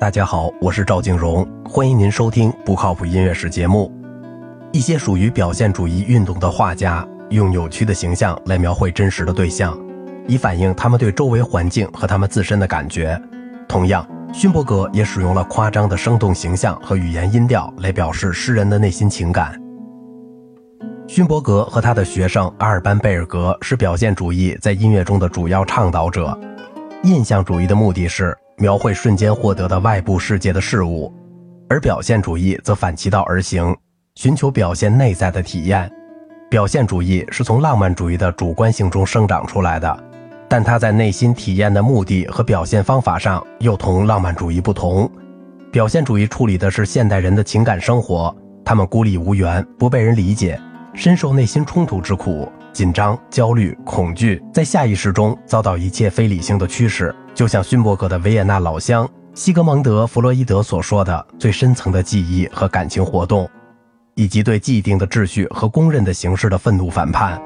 大家好，我是赵静荣，欢迎您收听不靠谱音乐史节目。一些属于表现主义运动的画家，用扭曲的形象来描绘真实的对象，以反映他们对周围环境和他们自身的感觉。同样，勋伯格也使用了夸张的生动形象和语言音调来表示诗人的内心情感。勋伯格和他的学生阿尔班贝尔格是表现主义在音乐中的主要倡导者。印象主义的目的是。描绘瞬间获得的外部世界的事物，而表现主义则反其道而行，寻求表现内在的体验。表现主义是从浪漫主义的主观性中生长出来的，但它在内心体验的目的和表现方法上又同浪漫主义不同。表现主义处理的是现代人的情感生活，他们孤立无援，不被人理解，深受内心冲突之苦。紧张、焦虑、恐惧，在下意识中遭到一切非理性的驱使，就像勋伯格的维也纳老乡西格蒙德·弗洛伊德所说的：“最深层的记忆和感情活动，以及对既定的秩序和公认的形式的愤怒反叛。”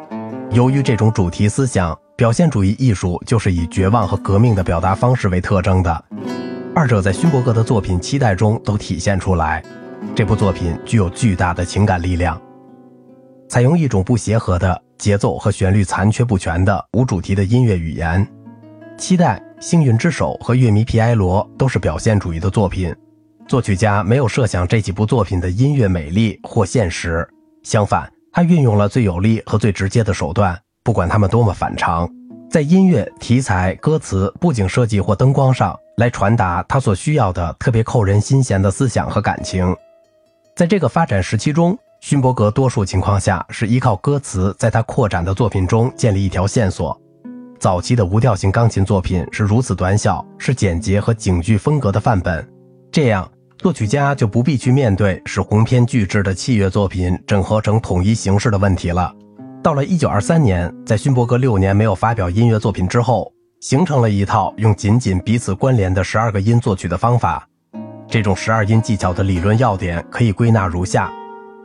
由于这种主题思想，表现主义艺术就是以绝望和革命的表达方式为特征的。二者在勋伯格的作品《期待》中都体现出来。这部作品具有巨大的情感力量，采用一种不协和的。节奏和旋律残缺不全的无主题的音乐语言，《期待》《幸运之手》和《乐迷皮埃罗》都是表现主义的作品。作曲家没有设想这几部作品的音乐美丽或现实，相反，他运用了最有力和最直接的手段，不管他们多么反常，在音乐、题材、歌词、布景设计或灯光上来传达他所需要的特别扣人心弦的思想和感情。在这个发展时期中。勋伯格多数情况下是依靠歌词，在他扩展的作品中建立一条线索。早期的无调性钢琴作品是如此短小，是简洁和警句风格的范本。这样，作曲家就不必去面对使鸿篇巨制的器乐作品整合成统一形式的问题了。到了1923年，在勋伯格六年没有发表音乐作品之后，形成了一套用紧紧彼此关联的十二个音作曲的方法。这种十二音技巧的理论要点可以归纳如下。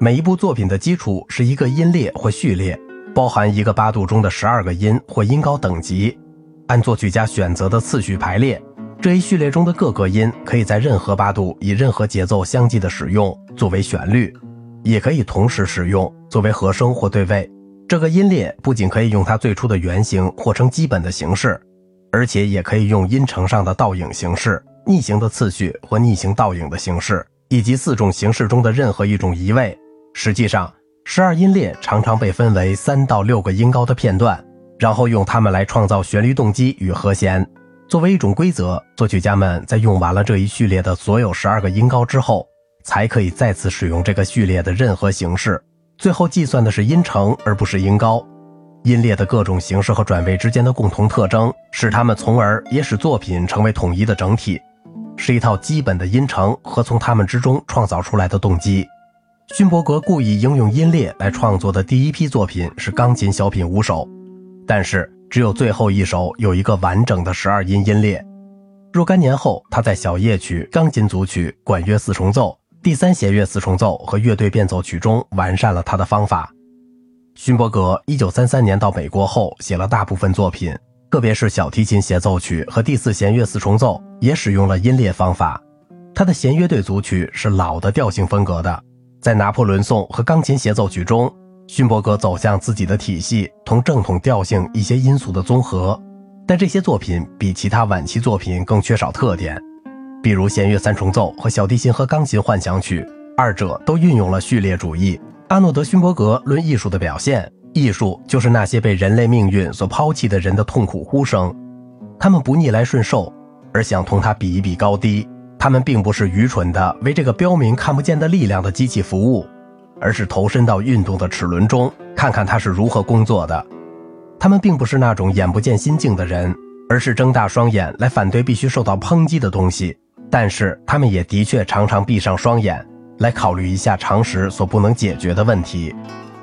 每一部作品的基础是一个音列或序列，包含一个八度中的十二个音或音高等级，按作曲家选择的次序排列。这一序列中的各个音可以在任何八度以任何节奏相继的使用作为旋律，也可以同时使用作为和声或对位。这个音列不仅可以用它最初的原型或称基本的形式，而且也可以用音程上的倒影形式、逆行的次序或逆行倒影的形式，以及四种形式中的任何一种移位。实际上，十二音列常常被分为三到六个音高的片段，然后用它们来创造旋律动机与和弦。作为一种规则，作曲家们在用完了这一序列的所有十二个音高之后，才可以再次使用这个序列的任何形式。最后计算的是音程，而不是音高。音列的各种形式和转位之间的共同特征，使它们从而也使作品成为统一的整体，是一套基本的音程和从它们之中创造出来的动机。勋伯格故意应用音列来创作的第一批作品是钢琴小品五首，但是只有最后一首有一个完整的十二音音列。若干年后，他在小夜曲、钢琴组曲、管乐四重奏、第三弦乐四重奏和乐队变奏曲中完善了他的方法。勋伯格1933年到美国后，写了大部分作品，特别是小提琴协奏曲和第四弦乐四重奏也使用了音列方法。他的弦乐队组曲是老的调性风格的。在拿破仑颂和钢琴协奏曲中，勋伯格走向自己的体系同正统调性一些因素的综合，但这些作品比其他晚期作品更缺少特点，比如弦乐三重奏和小提琴和钢琴幻想曲，二者都运用了序列主义。阿诺德·勋伯格论艺术的表现，艺术就是那些被人类命运所抛弃的人的痛苦呼声，他们不逆来顺受，而想同他比一比高低。他们并不是愚蠢的为这个标明看不见的力量的机器服务，而是投身到运动的齿轮中，看看它是如何工作的。他们并不是那种眼不见心静的人，而是睁大双眼来反对必须受到抨击的东西。但是他们也的确常常闭上双眼来考虑一下常识所不能解决的问题。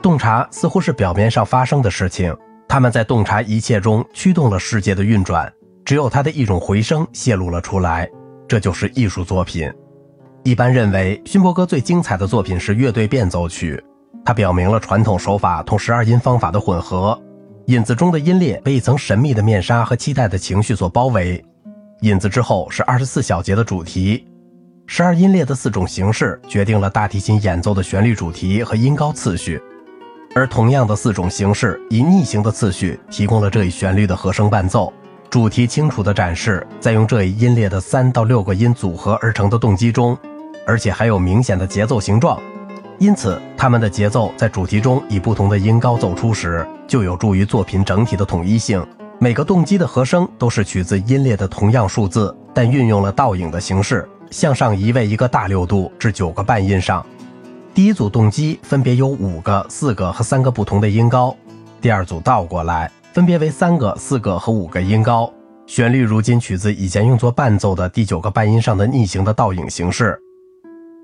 洞察似乎是表面上发生的事情，他们在洞察一切中驱动了世界的运转。只有他的一种回声泄露了出来。这就是艺术作品。一般认为，勋伯格最精彩的作品是乐队变奏曲。它表明了传统手法同十二音方法的混合。引子中的音列被一层神秘的面纱和期待的情绪所包围。引子之后是二十四小节的主题，十二音列的四种形式决定了大提琴演奏的旋律主题和音高次序，而同样的四种形式以逆行的次序提供了这一旋律的和声伴奏。主题清楚地展示在用这一音列的三到六个音组合而成的动机中，而且还有明显的节奏形状。因此，它们的节奏在主题中以不同的音高奏出时，就有助于作品整体的统一性。每个动机的和声都是取自音列的同样数字，但运用了倒影的形式。向上移位一个大六度至九个半音上，第一组动机分别有五个、四个和三个不同的音高，第二组倒过来，分别为三个、四个和五个音高。旋律如今取自以前用作伴奏的第九个半音上的逆行的倒影形式。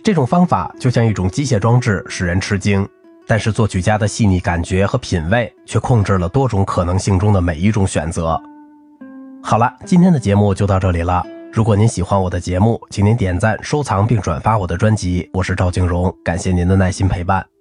这种方法就像一种机械装置，使人吃惊，但是作曲家的细腻感觉和品味却控制了多种可能性中的每一种选择。好了，今天的节目就到这里了。如果您喜欢我的节目，请您点赞、收藏并转发我的专辑。我是赵静荣，感谢您的耐心陪伴。